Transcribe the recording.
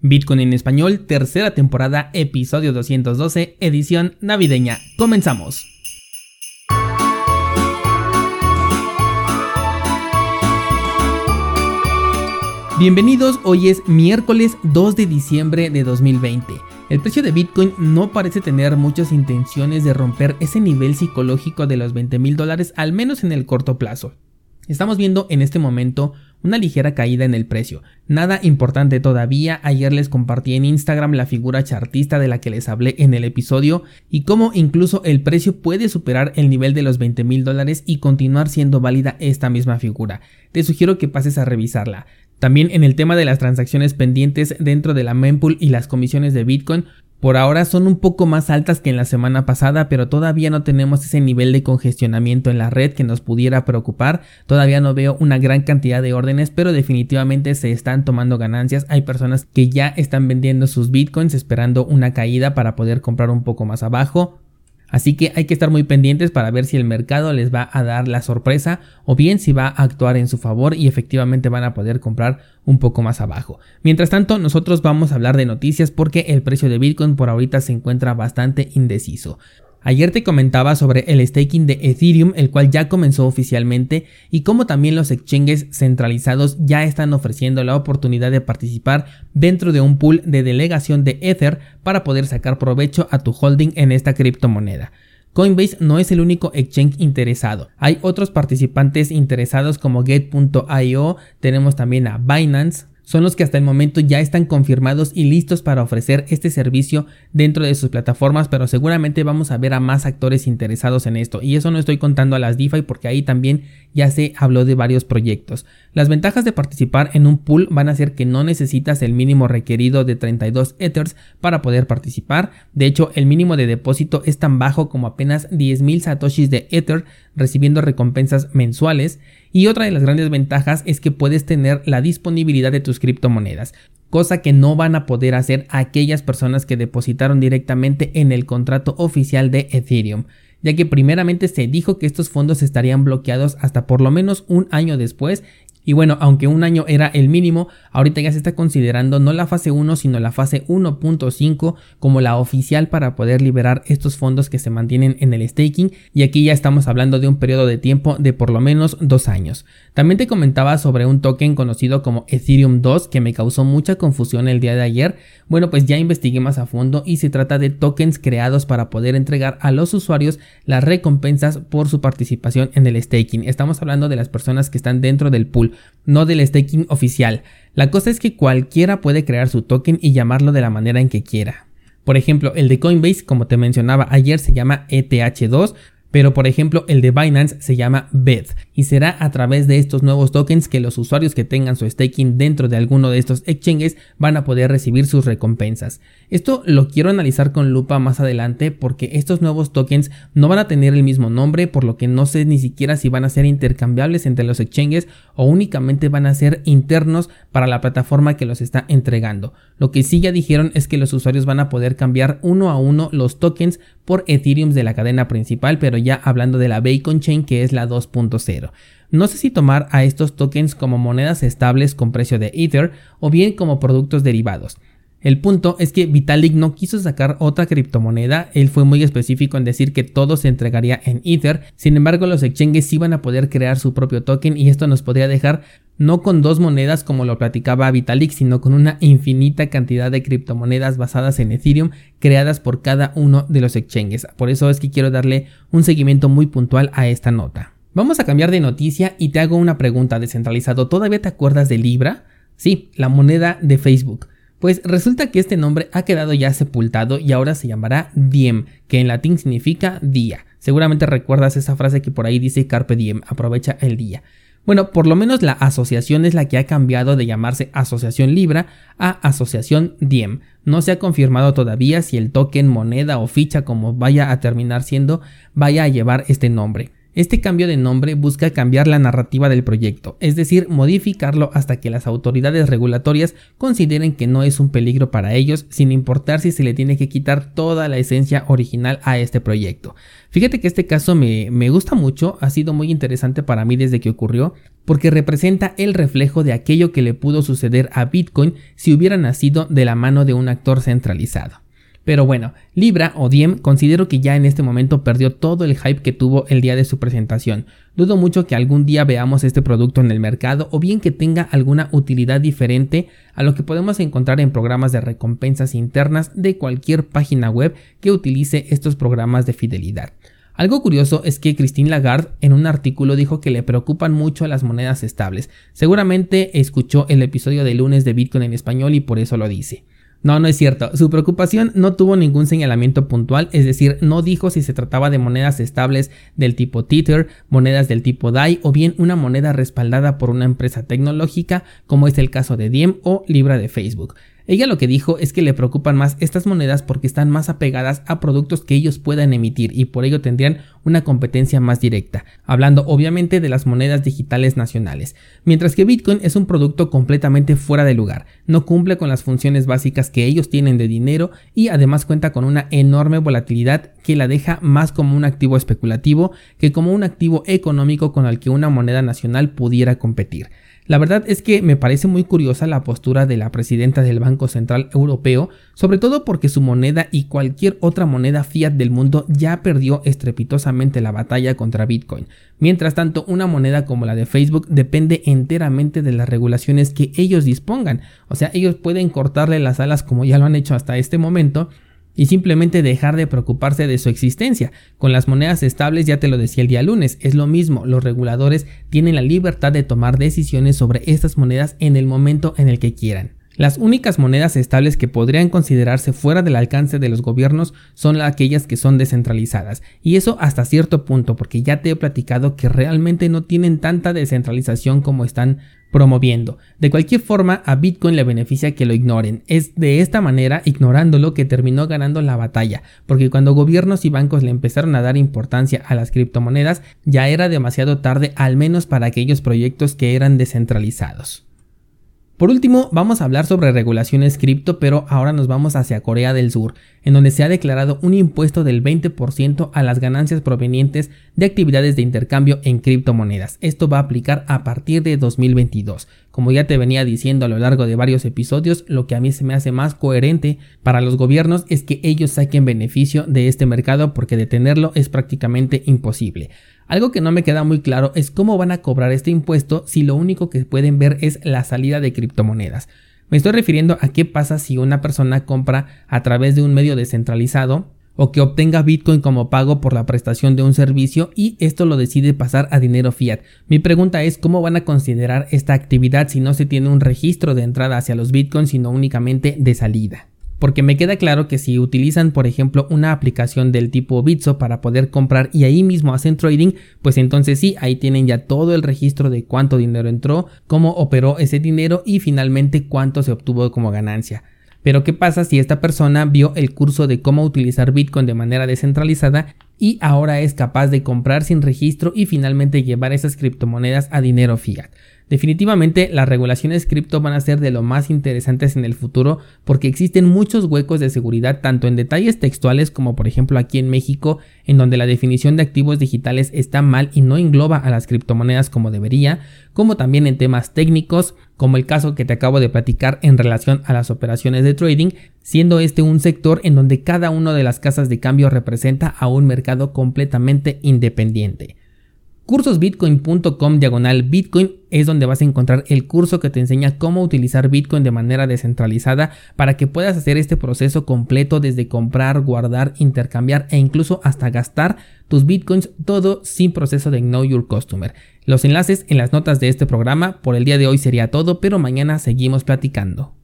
Bitcoin en español, tercera temporada, episodio 212, edición navideña. Comenzamos. Bienvenidos, hoy es miércoles 2 de diciembre de 2020. El precio de Bitcoin no parece tener muchas intenciones de romper ese nivel psicológico de los 20 mil dólares, al menos en el corto plazo. Estamos viendo en este momento una ligera caída en el precio. Nada importante todavía, ayer les compartí en Instagram la figura chartista de la que les hablé en el episodio y cómo incluso el precio puede superar el nivel de los 20 mil dólares y continuar siendo válida esta misma figura. Te sugiero que pases a revisarla. También en el tema de las transacciones pendientes dentro de la mempool y las comisiones de Bitcoin, por ahora son un poco más altas que en la semana pasada, pero todavía no tenemos ese nivel de congestionamiento en la red que nos pudiera preocupar. Todavía no veo una gran cantidad de órdenes, pero definitivamente se están tomando ganancias. Hay personas que ya están vendiendo sus bitcoins esperando una caída para poder comprar un poco más abajo. Así que hay que estar muy pendientes para ver si el mercado les va a dar la sorpresa o bien si va a actuar en su favor y efectivamente van a poder comprar un poco más abajo. Mientras tanto, nosotros vamos a hablar de noticias porque el precio de Bitcoin por ahorita se encuentra bastante indeciso. Ayer te comentaba sobre el staking de Ethereum, el cual ya comenzó oficialmente, y cómo también los exchanges centralizados ya están ofreciendo la oportunidad de participar dentro de un pool de delegación de Ether para poder sacar provecho a tu holding en esta criptomoneda. Coinbase no es el único exchange interesado. Hay otros participantes interesados como Get.io, tenemos también a Binance, son los que hasta el momento ya están confirmados y listos para ofrecer este servicio dentro de sus plataformas, pero seguramente vamos a ver a más actores interesados en esto. Y eso no estoy contando a las DeFi porque ahí también ya se habló de varios proyectos. Las ventajas de participar en un pool van a ser que no necesitas el mínimo requerido de 32 Ethers para poder participar. De hecho, el mínimo de depósito es tan bajo como apenas 10.000 satoshis de Ether recibiendo recompensas mensuales. Y otra de las grandes ventajas es que puedes tener la disponibilidad de tus criptomonedas, cosa que no van a poder hacer aquellas personas que depositaron directamente en el contrato oficial de Ethereum ya que primeramente se dijo que estos fondos estarían bloqueados hasta por lo menos un año después y bueno, aunque un año era el mínimo, ahorita ya se está considerando no la fase 1, sino la fase 1.5 como la oficial para poder liberar estos fondos que se mantienen en el staking. Y aquí ya estamos hablando de un periodo de tiempo de por lo menos dos años. También te comentaba sobre un token conocido como Ethereum 2 que me causó mucha confusión el día de ayer. Bueno, pues ya investigué más a fondo y se trata de tokens creados para poder entregar a los usuarios las recompensas por su participación en el staking. Estamos hablando de las personas que están dentro del pool no del staking oficial. La cosa es que cualquiera puede crear su token y llamarlo de la manera en que quiera. Por ejemplo, el de Coinbase, como te mencionaba ayer, se llama ETH2, pero por ejemplo el de Binance se llama BED y será a través de estos nuevos tokens que los usuarios que tengan su staking dentro de alguno de estos exchanges van a poder recibir sus recompensas. Esto lo quiero analizar con lupa más adelante porque estos nuevos tokens no van a tener el mismo nombre por lo que no sé ni siquiera si van a ser intercambiables entre los exchanges o únicamente van a ser internos para la plataforma que los está entregando. Lo que sí ya dijeron es que los usuarios van a poder cambiar uno a uno los tokens por Ethereum de la cadena principal, pero ya hablando de la Bacon Chain que es la 2.0. No sé si tomar a estos tokens como monedas estables con precio de Ether o bien como productos derivados. El punto es que Vitalik no quiso sacar otra criptomoneda, él fue muy específico en decir que todo se entregaría en Ether, sin embargo los exchanges iban a poder crear su propio token y esto nos podría dejar no con dos monedas como lo platicaba Vitalik, sino con una infinita cantidad de criptomonedas basadas en Ethereum creadas por cada uno de los exchanges. Por eso es que quiero darle un seguimiento muy puntual a esta nota. Vamos a cambiar de noticia y te hago una pregunta descentralizado. ¿Todavía te acuerdas de Libra? Sí, la moneda de Facebook. Pues resulta que este nombre ha quedado ya sepultado y ahora se llamará Diem, que en latín significa día. Seguramente recuerdas esa frase que por ahí dice Carpe Diem, aprovecha el día. Bueno, por lo menos la asociación es la que ha cambiado de llamarse Asociación Libra a Asociación Diem. No se ha confirmado todavía si el token, moneda o ficha como vaya a terminar siendo vaya a llevar este nombre. Este cambio de nombre busca cambiar la narrativa del proyecto, es decir, modificarlo hasta que las autoridades regulatorias consideren que no es un peligro para ellos, sin importar si se le tiene que quitar toda la esencia original a este proyecto. Fíjate que este caso me, me gusta mucho, ha sido muy interesante para mí desde que ocurrió, porque representa el reflejo de aquello que le pudo suceder a Bitcoin si hubiera nacido de la mano de un actor centralizado. Pero bueno, Libra o Diem considero que ya en este momento perdió todo el hype que tuvo el día de su presentación. Dudo mucho que algún día veamos este producto en el mercado o bien que tenga alguna utilidad diferente a lo que podemos encontrar en programas de recompensas internas de cualquier página web que utilice estos programas de fidelidad. Algo curioso es que Christine Lagarde en un artículo dijo que le preocupan mucho las monedas estables. Seguramente escuchó el episodio de lunes de Bitcoin en español y por eso lo dice. No, no es cierto. Su preocupación no tuvo ningún señalamiento puntual, es decir, no dijo si se trataba de monedas estables del tipo Tether, monedas del tipo DAI o bien una moneda respaldada por una empresa tecnológica como es el caso de Diem o Libra de Facebook. Ella lo que dijo es que le preocupan más estas monedas porque están más apegadas a productos que ellos puedan emitir y por ello tendrían una competencia más directa, hablando obviamente de las monedas digitales nacionales, mientras que Bitcoin es un producto completamente fuera de lugar, no cumple con las funciones básicas que ellos tienen de dinero y además cuenta con una enorme volatilidad que la deja más como un activo especulativo que como un activo económico con el que una moneda nacional pudiera competir. La verdad es que me parece muy curiosa la postura de la presidenta del Banco Central Europeo, sobre todo porque su moneda y cualquier otra moneda fiat del mundo ya perdió estrepitosamente la batalla contra Bitcoin. Mientras tanto, una moneda como la de Facebook depende enteramente de las regulaciones que ellos dispongan. O sea, ellos pueden cortarle las alas como ya lo han hecho hasta este momento y simplemente dejar de preocuparse de su existencia. Con las monedas estables ya te lo decía el día lunes, es lo mismo, los reguladores tienen la libertad de tomar decisiones sobre estas monedas en el momento en el que quieran. Las únicas monedas estables que podrían considerarse fuera del alcance de los gobiernos son aquellas que son descentralizadas. Y eso hasta cierto punto, porque ya te he platicado que realmente no tienen tanta descentralización como están promoviendo. De cualquier forma, a Bitcoin le beneficia que lo ignoren. Es de esta manera, ignorándolo, que terminó ganando la batalla, porque cuando gobiernos y bancos le empezaron a dar importancia a las criptomonedas, ya era demasiado tarde, al menos para aquellos proyectos que eran descentralizados. Por último, vamos a hablar sobre regulaciones cripto, pero ahora nos vamos hacia Corea del Sur, en donde se ha declarado un impuesto del 20% a las ganancias provenientes de actividades de intercambio en criptomonedas. Esto va a aplicar a partir de 2022. Como ya te venía diciendo a lo largo de varios episodios, lo que a mí se me hace más coherente para los gobiernos es que ellos saquen beneficio de este mercado porque detenerlo es prácticamente imposible. Algo que no me queda muy claro es cómo van a cobrar este impuesto si lo único que pueden ver es la salida de criptomonedas. Me estoy refiriendo a qué pasa si una persona compra a través de un medio descentralizado o que obtenga Bitcoin como pago por la prestación de un servicio y esto lo decide pasar a dinero fiat. Mi pregunta es cómo van a considerar esta actividad si no se tiene un registro de entrada hacia los Bitcoins sino únicamente de salida porque me queda claro que si utilizan por ejemplo una aplicación del tipo Bitso para poder comprar y ahí mismo hacen trading, pues entonces sí, ahí tienen ya todo el registro de cuánto dinero entró, cómo operó ese dinero y finalmente cuánto se obtuvo como ganancia. Pero ¿qué pasa si esta persona vio el curso de cómo utilizar Bitcoin de manera descentralizada y ahora es capaz de comprar sin registro y finalmente llevar esas criptomonedas a dinero fiat? Definitivamente las regulaciones cripto van a ser de lo más interesantes en el futuro porque existen muchos huecos de seguridad tanto en detalles textuales como por ejemplo aquí en México en donde la definición de activos digitales está mal y no engloba a las criptomonedas como debería, como también en temas técnicos como el caso que te acabo de platicar en relación a las operaciones de trading, siendo este un sector en donde cada una de las casas de cambio representa a un mercado completamente independiente. Cursosbitcoin.com diagonal Bitcoin es donde vas a encontrar el curso que te enseña cómo utilizar Bitcoin de manera descentralizada para que puedas hacer este proceso completo desde comprar, guardar, intercambiar e incluso hasta gastar tus Bitcoins todo sin proceso de Know Your Customer. Los enlaces en las notas de este programa. Por el día de hoy sería todo, pero mañana seguimos platicando.